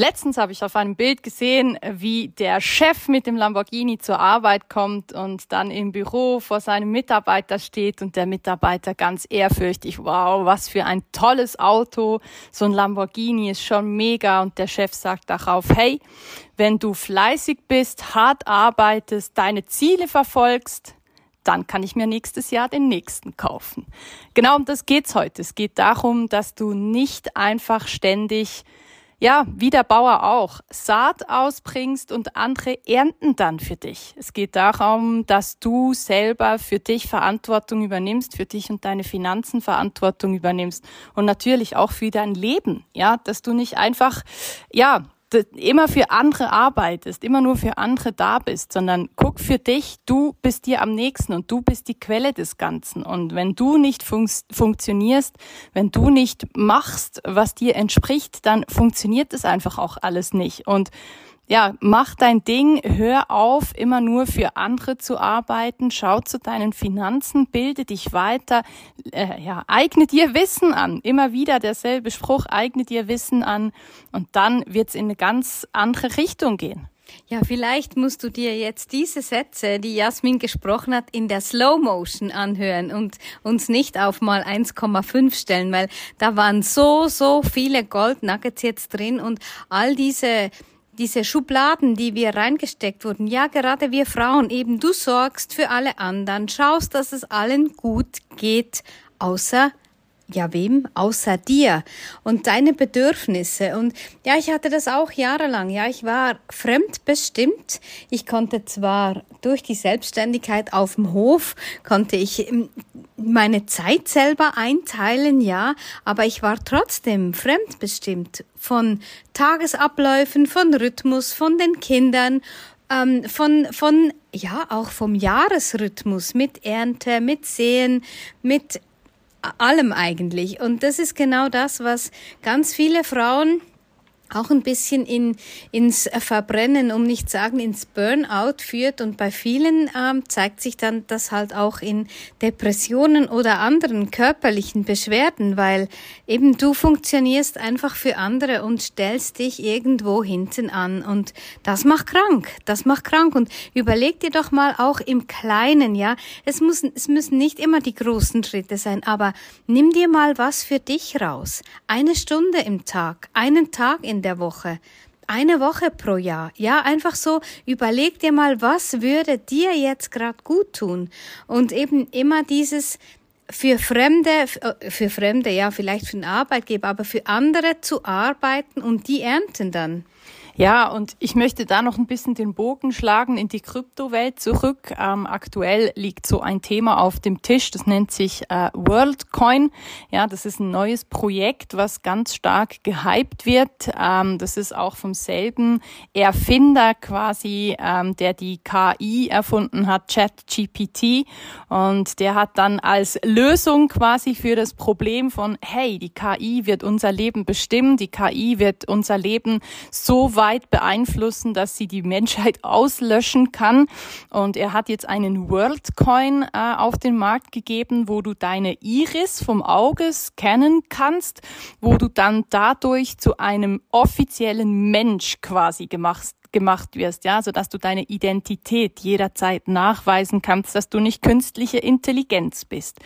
Letztens habe ich auf einem Bild gesehen, wie der Chef mit dem Lamborghini zur Arbeit kommt und dann im Büro vor seinem Mitarbeiter steht und der Mitarbeiter ganz ehrfürchtig, wow, was für ein tolles Auto, so ein Lamborghini ist schon mega und der Chef sagt darauf, hey, wenn du fleißig bist, hart arbeitest, deine Ziele verfolgst, dann kann ich mir nächstes Jahr den nächsten kaufen. Genau um das geht's heute. Es geht darum, dass du nicht einfach ständig ja, wie der Bauer auch, Saat ausbringst und andere ernten dann für dich. Es geht darum, dass du selber für dich Verantwortung übernimmst, für dich und deine Finanzen Verantwortung übernimmst und natürlich auch für dein Leben, ja, dass du nicht einfach, ja, immer für andere arbeitest, immer nur für andere da bist, sondern guck für dich, du bist dir am nächsten und du bist die Quelle des Ganzen. Und wenn du nicht fun funktionierst, wenn du nicht machst, was dir entspricht, dann funktioniert es einfach auch alles nicht. Und ja, mach dein Ding, hör auf, immer nur für andere zu arbeiten, schau zu deinen Finanzen, bilde dich weiter, äh, ja, eigne dir Wissen an. Immer wieder derselbe Spruch, eigne dir Wissen an und dann wird's in eine ganz andere Richtung gehen. Ja, vielleicht musst du dir jetzt diese Sätze, die Jasmin gesprochen hat, in der Slow Motion anhören und uns nicht auf mal 1,5 stellen, weil da waren so, so viele Gold Nuggets jetzt drin und all diese diese Schubladen, die wir reingesteckt wurden, ja, gerade wir Frauen eben, du sorgst für alle anderen, schaust, dass es allen gut geht, außer ja, wem? Außer dir und deine Bedürfnisse. Und ja, ich hatte das auch jahrelang. Ja, ich war fremdbestimmt. Ich konnte zwar durch die Selbstständigkeit auf dem Hof, konnte ich ähm, meine Zeit selber einteilen, ja, aber ich war trotzdem fremdbestimmt von Tagesabläufen, von Rhythmus, von den Kindern, ähm, von, von, ja, auch vom Jahresrhythmus mit Ernte, mit Sehen, mit allem eigentlich. Und das ist genau das, was ganz viele Frauen auch ein bisschen in, ins Verbrennen, um nicht sagen ins Burnout führt. Und bei vielen ähm, zeigt sich dann das halt auch in Depressionen oder anderen körperlichen Beschwerden, weil eben du funktionierst einfach für andere und stellst dich irgendwo hinten an. Und das macht krank. Das macht krank. Und überleg dir doch mal auch im Kleinen, ja. Es, muss, es müssen nicht immer die großen Schritte sein, aber nimm dir mal was für dich raus. Eine Stunde im Tag, einen Tag in der Woche. Eine Woche pro Jahr. Ja, einfach so, überleg dir mal, was würde dir jetzt gerade gut tun? Und eben immer dieses, für Fremde, äh, für Fremde, ja, vielleicht für den Arbeitgeber, aber für andere zu arbeiten und die ernten dann. Ja, und ich möchte da noch ein bisschen den Bogen schlagen in die Kryptowelt zurück. Ähm, aktuell liegt so ein Thema auf dem Tisch, das nennt sich äh, WorldCoin. Ja, das ist ein neues Projekt, was ganz stark gehypt wird. Ähm, das ist auch vom selben Erfinder quasi, ähm, der die KI erfunden hat, ChatGPT. Und der hat dann als Lösung quasi für das Problem von, hey, die KI wird unser Leben bestimmen, die KI wird unser Leben so weit weit beeinflussen, dass sie die Menschheit auslöschen kann. Und er hat jetzt einen WorldCoin äh, auf den Markt gegeben, wo du deine Iris vom Auge scannen kannst, wo du dann dadurch zu einem offiziellen Mensch quasi gemacht gemacht wirst, ja, so dass du deine Identität jederzeit nachweisen kannst, dass du nicht künstliche Intelligenz bist.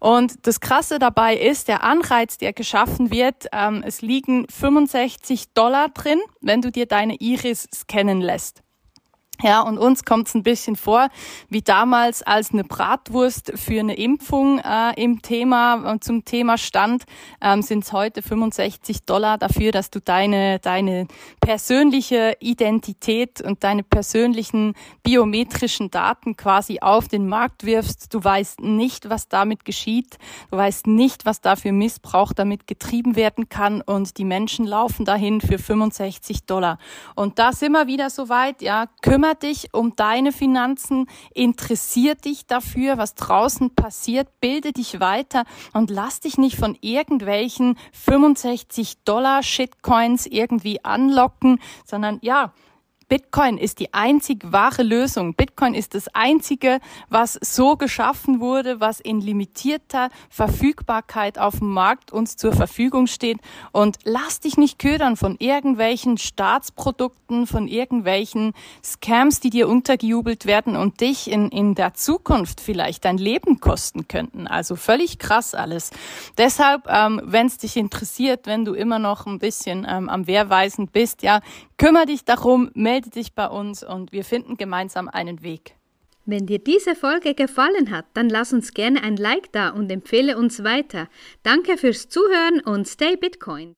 Und das Krasse dabei ist, der Anreiz, der geschaffen wird, ähm, es liegen 65 Dollar drin, wenn du dir deine Iris scannen lässt. Ja, und uns kommt es ein bisschen vor, wie damals, als eine Bratwurst für eine Impfung äh, im Thema, äh, zum Thema stand, ähm, sind es heute 65 Dollar dafür, dass du deine, deine persönliche Identität und deine persönlichen biometrischen Daten quasi auf den Markt wirfst. Du weißt nicht, was damit geschieht. Du weißt nicht, was da für Missbrauch damit getrieben werden kann. Und die Menschen laufen dahin für 65 Dollar. Und da sind wir wieder so weit, ja, kümmern kümmere dich um deine Finanzen, interessier dich dafür, was draußen passiert, bilde dich weiter und lass dich nicht von irgendwelchen 65 Dollar Shitcoins irgendwie anlocken, sondern ja, Bitcoin ist die einzig wahre Lösung. Bitcoin ist das einzige, was so geschaffen wurde, was in limitierter Verfügbarkeit auf dem Markt uns zur Verfügung steht. Und lass dich nicht ködern von irgendwelchen Staatsprodukten, von irgendwelchen Scams, die dir untergejubelt werden und dich in, in der Zukunft vielleicht dein Leben kosten könnten. Also völlig krass alles. Deshalb, ähm, wenn es dich interessiert, wenn du immer noch ein bisschen ähm, am Wehrweisen bist, ja, kümmere dich darum, melde dich bei uns und wir finden gemeinsam einen Weg. Wenn dir diese Folge gefallen hat, dann lass uns gerne ein Like da und empfehle uns weiter. Danke fürs Zuhören und stay Bitcoin.